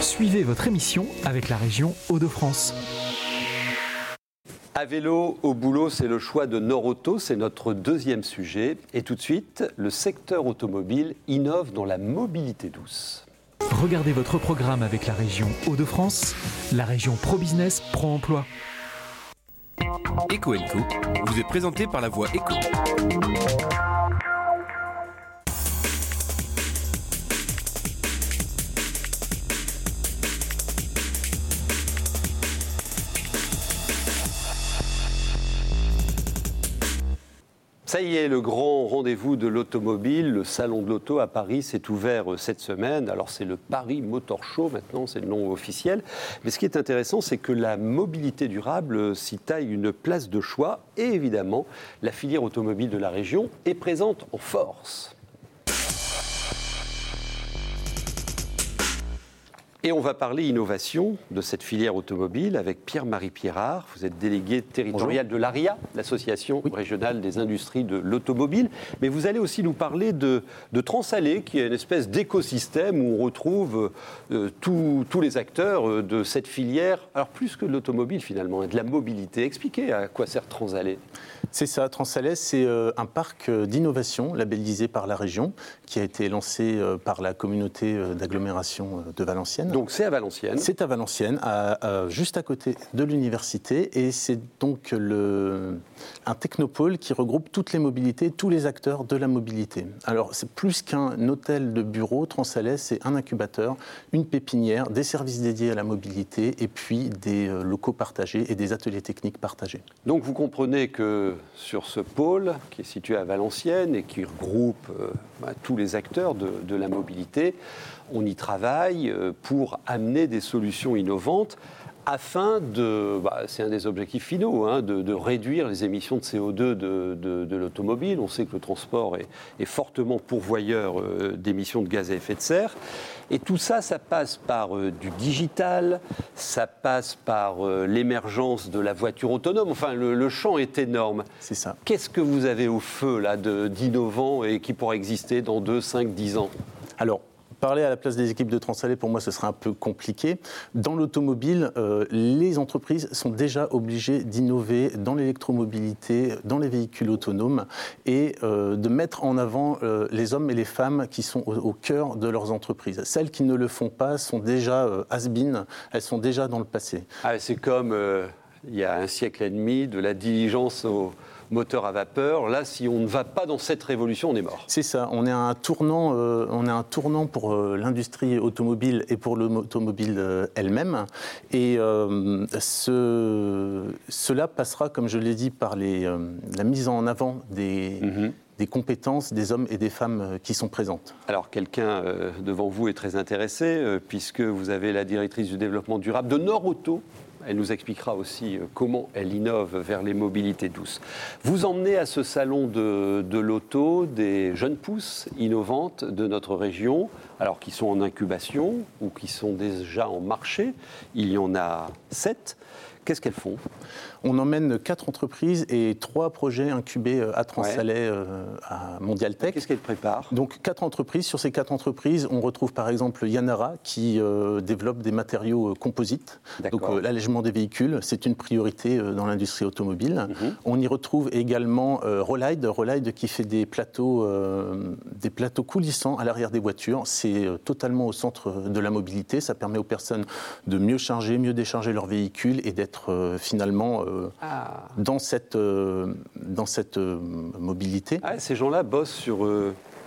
Suivez votre émission avec la région Hauts-de-France. À vélo, au boulot, c'est le choix de Noroto, c'est notre deuxième sujet. Et tout de suite, le secteur automobile innove dans la mobilité douce. Regardez votre programme avec la région Hauts-de-France, la région Pro-Business, Pro-Emploi. Eco vous est présenté par la voix Eco. Ça y est, le grand rendez-vous de l'automobile, le salon de l'auto à Paris s'est ouvert euh, cette semaine. Alors c'est le Paris Motor Show maintenant, c'est le nom officiel. Mais ce qui est intéressant, c'est que la mobilité durable euh, s'y taille une place de choix et évidemment, la filière automobile de la région est présente en force. Et on va parler innovation de cette filière automobile avec Pierre-Marie Pierrard. Vous êtes délégué territorial de l'ARIA, l'Association régionale des industries de l'automobile. Mais vous allez aussi nous parler de, de Transalé, qui est une espèce d'écosystème où on retrouve euh, tous les acteurs euh, de cette filière. Alors plus que de l'automobile finalement, et de la mobilité. Expliquez à quoi sert Transalé. C'est ça, Transalais, c'est euh, un parc d'innovation labellisé par la région qui a été lancé par la communauté d'agglomération de Valenciennes. Donc c'est à Valenciennes. C'est à Valenciennes, juste à côté de l'université, et c'est donc le, un technopôle qui regroupe toutes les mobilités, tous les acteurs de la mobilité. Alors c'est plus qu'un hôtel de bureau, Transalais, c'est un incubateur, une pépinière, des services dédiés à la mobilité, et puis des euh, locaux partagés et des ateliers techniques partagés. Donc vous comprenez que sur ce pôle, qui est situé à Valenciennes et qui regroupe euh, bah, tous les acteurs de, de la mobilité, on y travaille euh, pour amener des solutions innovantes afin de, bah, c'est un des objectifs finaux, hein, de, réduire les émissions de CO2 de, l'automobile. On sait que le transport est, fortement pourvoyeur euh, d'émissions de gaz à effet de serre. Et tout ça, ça passe par euh, du digital, ça passe par l'émergence de la voiture autonome. Enfin, le, champ est énorme. C'est ça. Qu'est-ce que vous avez au feu là d'innovant et qui pourra exister dans 2, 5, 10 ans? Alors, Parler à la place des équipes de Transalé, pour moi, ce serait un peu compliqué. Dans l'automobile, euh, les entreprises sont déjà obligées d'innover dans l'électromobilité, dans les véhicules autonomes et euh, de mettre en avant euh, les hommes et les femmes qui sont au, cœur de leurs entreprises. Celles qui ne le font pas sont déjà has-been, elles sont déjà dans le passé. Ah, c'est comme il y a un siècle et demi, de la diligence au moteur à vapeur. Là, si on ne va pas dans cette révolution, on est mort. C'est ça. On est à un tournant, euh, on est un tournant pour euh, l'industrie automobile et pour l'automobile euh, elle-même. Et ce, cela passera, comme je l'ai dit, par les, la mise en avant des. Mhm. Des compétences des hommes et des femmes qui sont présentes. Alors quelqu'un devant vous est très intéressé puisque vous avez la directrice du développement durable de Nord Auto elle nous expliquera aussi euh, comment elle innove vers les mobilités douces. Vous emmenez à ce salon de, de l'auto des jeunes pousses innovantes de notre région, alors qui sont en incubation ou qui sont déjà en marché. Il y en a sept. Qu'est-ce qu'elles font? On emmène quatre entreprises et trois projets incubés euh, à Transalais, euh, à Mondial Tech. Qu'est-ce qu'elles préparent Donc quatre entreprises. Sur ces quatre entreprises, on retrouve par exemple Yanara qui euh, développe des matériaux composites. Donc l'allègement des véhicules, c'est une priorité dans l'industrie automobile. Mhm. On y retrouve également Rolide, Rolide qui fait des plateaux, des plateaux coulissants à l'arrière des voitures. C'est totalement au centre de la mobilité. Ça permet aux personnes de mieux charger, mieux décharger leurs véhicules et d'être finalement euh, ah. dans cette, euh, dans cette mobilité. Ah, ces gens-là bossent sur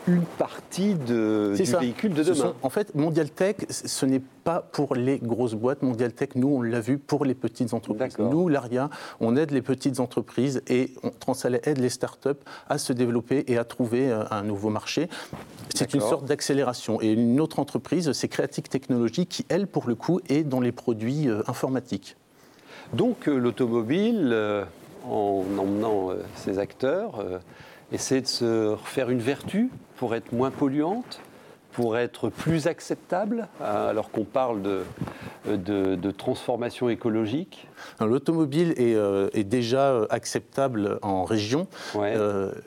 une partie de, du véhicule de demain. en fait, Mondial Tech, ce n'est pas pour les grosses boîtes. Mondial Tech, nous, on l'a vu pour les petites entreprises. Nous, l'ARIA, on aide les petites entreprises et Transalais aide les startups à se développer et à trouver un nouveau marché. C'est une sorte d'accélération. Et une autre entreprise, c'est Creative Technologies, qui, elle, pour le coup, est dans les produits informatiques. Donc euh, l'automobile, euh, en emmenant euh, ses acteurs, essaie de se faire une vertu pour être moins polluante, pour être plus acceptable, alors qu'on parle de, transformation écologique. L'automobile est, déjà acceptable en région.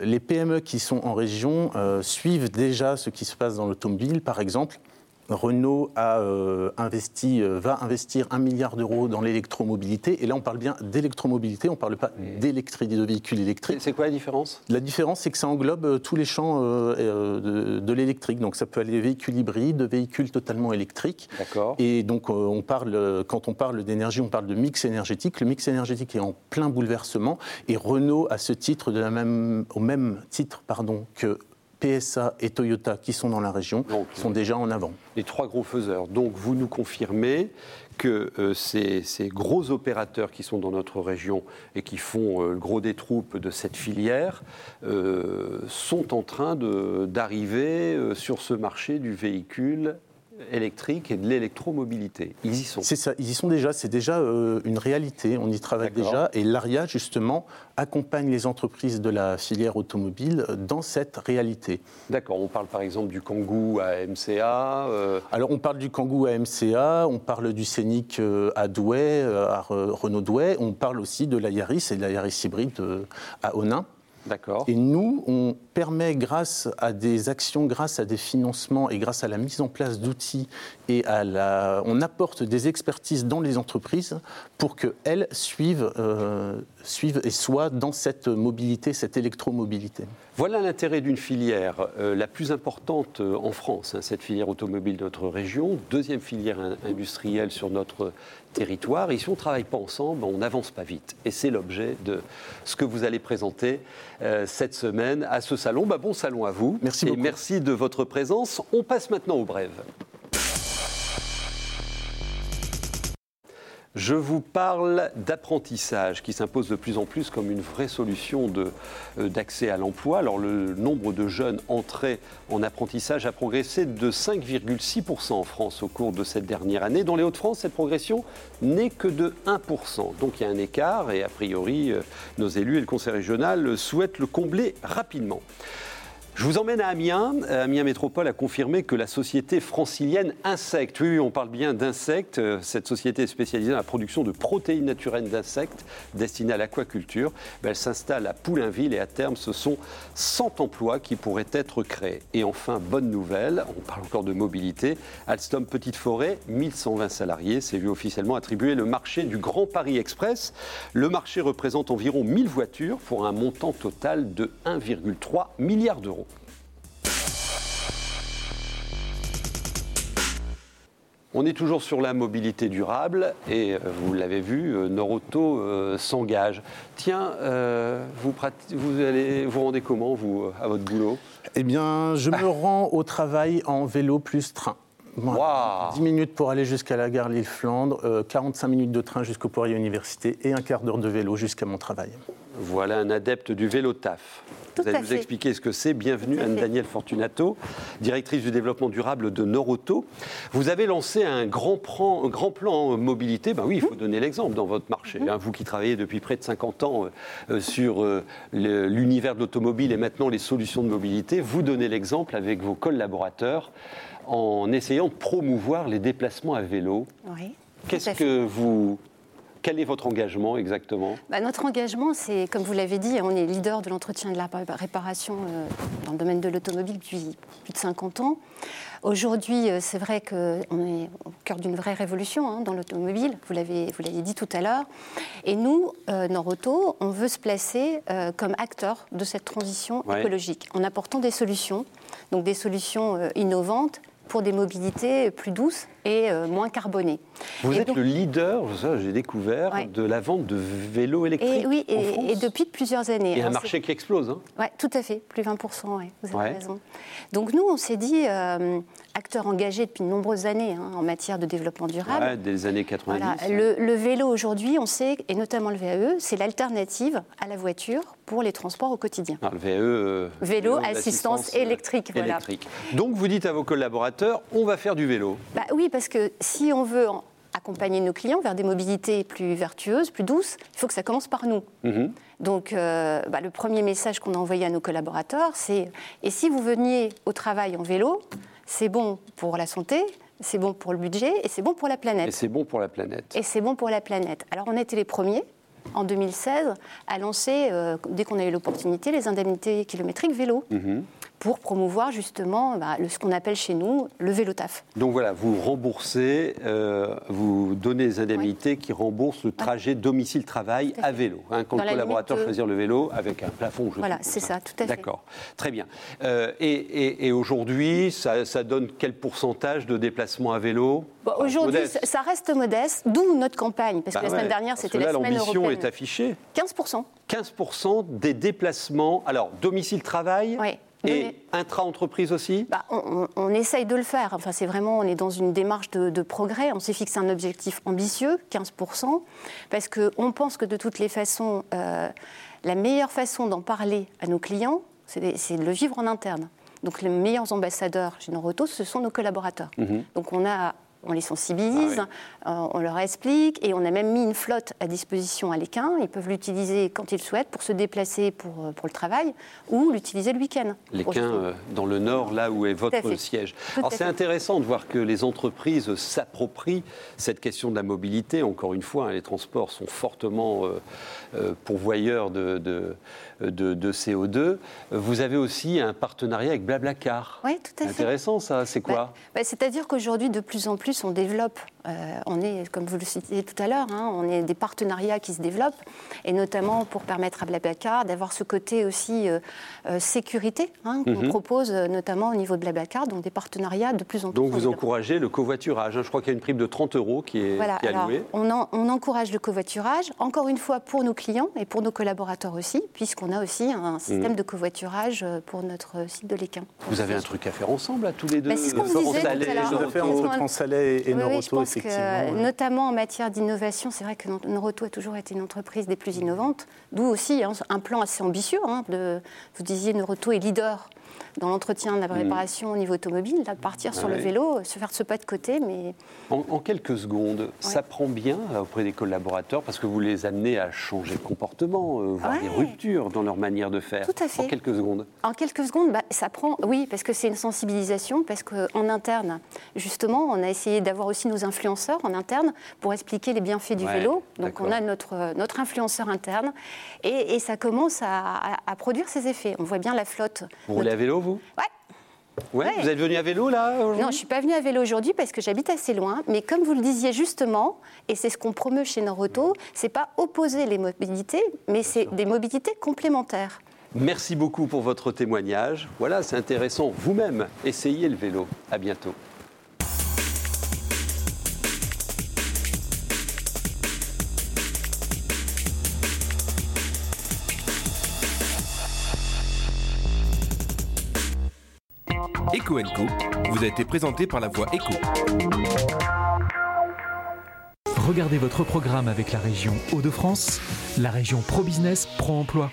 les PME qui sont en région suivent déjà ce qui se passe dans l'automobile, par exemple Renault a investi, va investir un milliard d'euros dans l'électromobilité. Et là, on parle bien d'électromobilité, on ne parle pas d'électricité de véhicules électriques. C'est quoi la différence? La différence, c'est que ça englobe tous les champs de, de l'électrique. Donc ça peut aller véhicules hybrides, véhicules totalement électriques. D'accord. Et donc on parle, quand on parle d'énergie, on parle de mix énergétique. Le mix énergétique est en plein bouleversement. Et Renault, à ce titre, de la même, au même titre pardon, que PSA et Toyota qui sont dans la région sont déjà en avant. Les trois gros faiseurs. Donc vous nous confirmez que euh, ces, gros opérateurs qui sont dans notre région et qui font euh, le gros des troupes de cette filière euh, sont en train d'arriver sur ce marché du véhicule électrique et de l'électromobilité. Ils y sont. C'est ça, ils y sont déjà. C'est déjà euh, une réalité. On y travaille déjà. Et l'ARIA, justement, accompagne les entreprises de la filière automobile dans cette réalité. D'accord. On parle par exemple du Kangoo à MCA. Euh, Alors, on parle du Kangoo à MCA, on parle du Scénic euh, à Douai, à Renault Douai. On parle aussi de la Yaris et de la Yaris hybride à Onin. D'accord. Et nous, on permet, grâce à des actions, grâce à des financements et grâce à la mise en place d'outils et à la, on apporte des expertises dans les entreprises pour qu'elles suivent, euh, suivent et soient dans cette mobilité, cette électromobilité. Voilà l'intérêt d'une filière, euh, la plus importante euh, en France, hein, cette filière automobile de notre région, deuxième filière industrielle sur notre territoire. Et si on ne travaille pas ensemble, on n'avance pas vite. Et c'est l'objet de ce que vous allez présenter cette semaine à ce salon. Bah, bon salon à vous. Merci Et merci de votre présence. On passe maintenant aux brèves. Je vous parle d'apprentissage qui s'impose de plus en plus comme une vraie solution euh, d'accès à l'emploi. Alors le nombre de jeunes entrés en apprentissage a progressé de 5,6% en France au cours de cette dernière année. Dans les Hauts-de-France, cette progression n'est que de 1%. Donc il y a un écart et a priori euh, nos élus et le Conseil régional souhaitent le combler rapidement. Je vous emmène à Amiens. Euh, Amiens Métropole a confirmé que la société francilienne Insect, oui, on parle bien d'insectes, euh, cette société spécialisée dans la production de protéines naturelles d'insectes destinées à l'aquaculture, ben, elle s'installe à Poulainville et à terme ce sont 100 emplois qui pourraient être créés. Et enfin, bonne nouvelle, on parle encore de mobilité, Alstom Petite Forêt, 1120 salariés, s'est vu officiellement attribuer le marché du Grand Paris Express. Le marché représente environ 1000 voitures pour un montant total de 1,3 milliard d'euros. On est toujours sur la mobilité durable et euh, vous l'avez vu, euh, Noroto euh, s'engage. Tiens, vous, vous, allez vous rendez comment vous à votre boulot? Eh bien, je me rends au travail en vélo plus train. 10 minutes pour aller jusqu'à la gare Lille-Flandre, 45 minutes de train jusqu'au Poirier Université et un quart d'heure de vélo jusqu'à mon travail. Voilà un adepte du vélo taf. Vous allez nous expliquer ce que c'est. Bienvenue Anne-Danielle Fortunato, directrice du développement durable de Noroto. Vous avez lancé un grand, plan, grand plan mobilité. Ben oui, il faut donner l'exemple dans votre marché. Mhm. Hein. vous qui travaillez depuis près de 50 ans euh, sur euh, l'univers de l'automobile et maintenant les solutions de mobilité, vous donnez l'exemple avec vos collaborateurs en essayant de promouvoir les déplacements à vélo. Oui. Qu'est-ce que vous quel est votre engagement exactement? Bah, Notre engagement, c'est, comme vous l'avez dit, on est leader de l'entretien et de la réparation euh, dans le domaine de l'automobile depuis plus de 50 ans. Aujourd'hui, euh, c'est vrai qu'on est au cœur d'une vraie révolution hein, dans l'automobile, vous l'avez, vous l'avez dit tout à l'heure. Et nous, euh, Norauto, on veut se placer comme acteur de cette transition écologique en apportant des solutions, donc des solutions innovantes pour des mobilités plus douces et euh, moins carbonées. Vous êtes le leader, j'ai découvert, de la vente de vélos électriques. Et, oui, et, France. et, depuis plusieurs années. Et un marché qui explose. Hein. Oui, tout à fait, plus 20%, vous avez raison. Donc nous, on s'est dit, euh, acteurs engagés depuis de nombreuses années hein, en matière de développement durable. des années 90. Le, vélo aujourd'hui, on sait, et notamment le VAE, c'est l'alternative à la voiture pour les transports au quotidien. le VAE, euh, vélo, assistance électrique, voilà. Donc vous dites à vos collaborateurs, on va faire du vélo. Bah oui, parce que si on veut accompagner nos clients vers des mobilités plus vertueuses, plus douces, il faut que ça commence par nous. Mhm. Donc, euh, bah, le premier message qu'on a envoyé à nos collaborateurs, c'est et si vous veniez au travail en vélo, c'est bon pour la santé, c'est bon pour le budget et c'est bon pour la planète. Et c'est bon pour la planète. Et c'est bon pour la planète. Alors, on a été les premiers en 2016 à lancer, euh, dès qu'on a eu l'opportunité, les indemnités kilométriques vélo. Mhm pour promouvoir justement bah, ce qu'on appelle chez nous le vélo taf. Donc voilà, vous remboursez, euh, vous donnez des indemnités qui remboursent le trajet domicile-travail à vélo. Hein, quand le collaborateur choisir le vélo avec un plafond, je Voilà, c'est ça, tout à fait. D'accord, très bien. Euh, et, aujourd'hui, ça, donne quel pourcentage de déplacements à vélo? Aujourd'hui, ça reste modeste, d'où notre campagne, parce que bah la semaine dernière, c'était la semaine européenne. l'ambition est affichée. 15%. 15% des déplacements, alors domicile-travail oui. Et intra-entreprise aussi? Bah, on, essaye de le faire. Enfin, c'est vraiment, on est dans une démarche de, progrès. On s'est fixé un objectif ambitieux, 15%, parce qu'on pense que de toutes les façons, euh, la meilleure façon d'en parler à nos clients, c'est de le vivre en interne. Donc les meilleurs ambassadeurs chez Noroto, ce sont nos collaborateurs. Mhm. Donc on a on les sensibilise, ah euh, on leur explique, et on a même mis une flotte à disposition à l'Équin. Ils peuvent l'utiliser quand ils souhaitent pour se déplacer pour, euh, pour le travail ou l'utiliser le week-end. L'Équin, euh, dans le nord, là où est votre siège. Alors c'est intéressant de voir que les entreprises s'approprient cette question de la mobilité. Encore une fois, hein, les transports sont fortement pourvoyeurs de, de, de, CO2. Vous avez aussi un partenariat avec Blablacar. Oui, tout à fait. Intéressant ça, c'est quoi? Bah, bah, C'est-à-dire qu'aujourd'hui, de plus en plus, on développe, euh, on est, comme vous le citiez tout à l'heure, hein, on est des partenariats qui se développent, et notamment pour permettre à Blablacar d'avoir ce côté aussi euh, euh, sécurité hein, qu'on mhm. propose notamment au niveau de Blablacar, donc des partenariats de plus en plus. Donc vous encouragez le covoiturage. Hein. je crois qu'il y a une prime de 30 euros qui est, allouée. on, on, encourage le covoiturage, encore une fois pour nos clients et pour nos collaborateurs aussi, puisqu'on a aussi un système mhm. de covoiturage pour notre site de l'Équin. Vous avez un truc à faire ensemble, à tous les deux bah, C'est ce qu'on disait tout à l'heure et oui, je pense que, notamment en matière d'innovation, c'est vrai que Noroto a toujours été une entreprise des plus innovantes, d'où aussi hein, un plan assez ambitieux. Hein, de, vous disiez, Noroto est leader dans l'entretien de la mm. préparation au niveau automobile, là, partir sur le vélo, se faire ce pas de côté. Mais... En, quelques secondes, ça prend bien auprès des collaborateurs parce que vous les amenez à changer de comportement, euh, voir des ruptures dans leur manière de faire. Tout à fait. En quelques secondes. En quelques secondes, bah, ça prend, oui, parce que c'est une sensibilisation, parce qu'en interne, justement, on a essayé d'avoir aussi nos influenceurs en interne pour expliquer les bienfaits du vélo. Donc on a notre, notre influenceur interne et, ça commence à, produire ses effets. On voit bien la flotte. Vous à vélo vous Ouais. Ouais, Vous êtes venu à vélo là Non, je ne suis pas venue à vélo aujourd'hui parce que j'habite assez loin. Mais comme vous le disiez justement, et c'est ce qu'on promeut chez Noroto, c'est pas opposer les mobilités, mais c'est des mobilités complémentaires. Merci beaucoup pour votre témoignage. Voilà, c'est intéressant. Vous-même, essayez le vélo. À bientôt. Vous a été présenté par la voix Eco. Regardez votre programme avec la région Hauts-de-France, la région Pro Business Pro Emploi.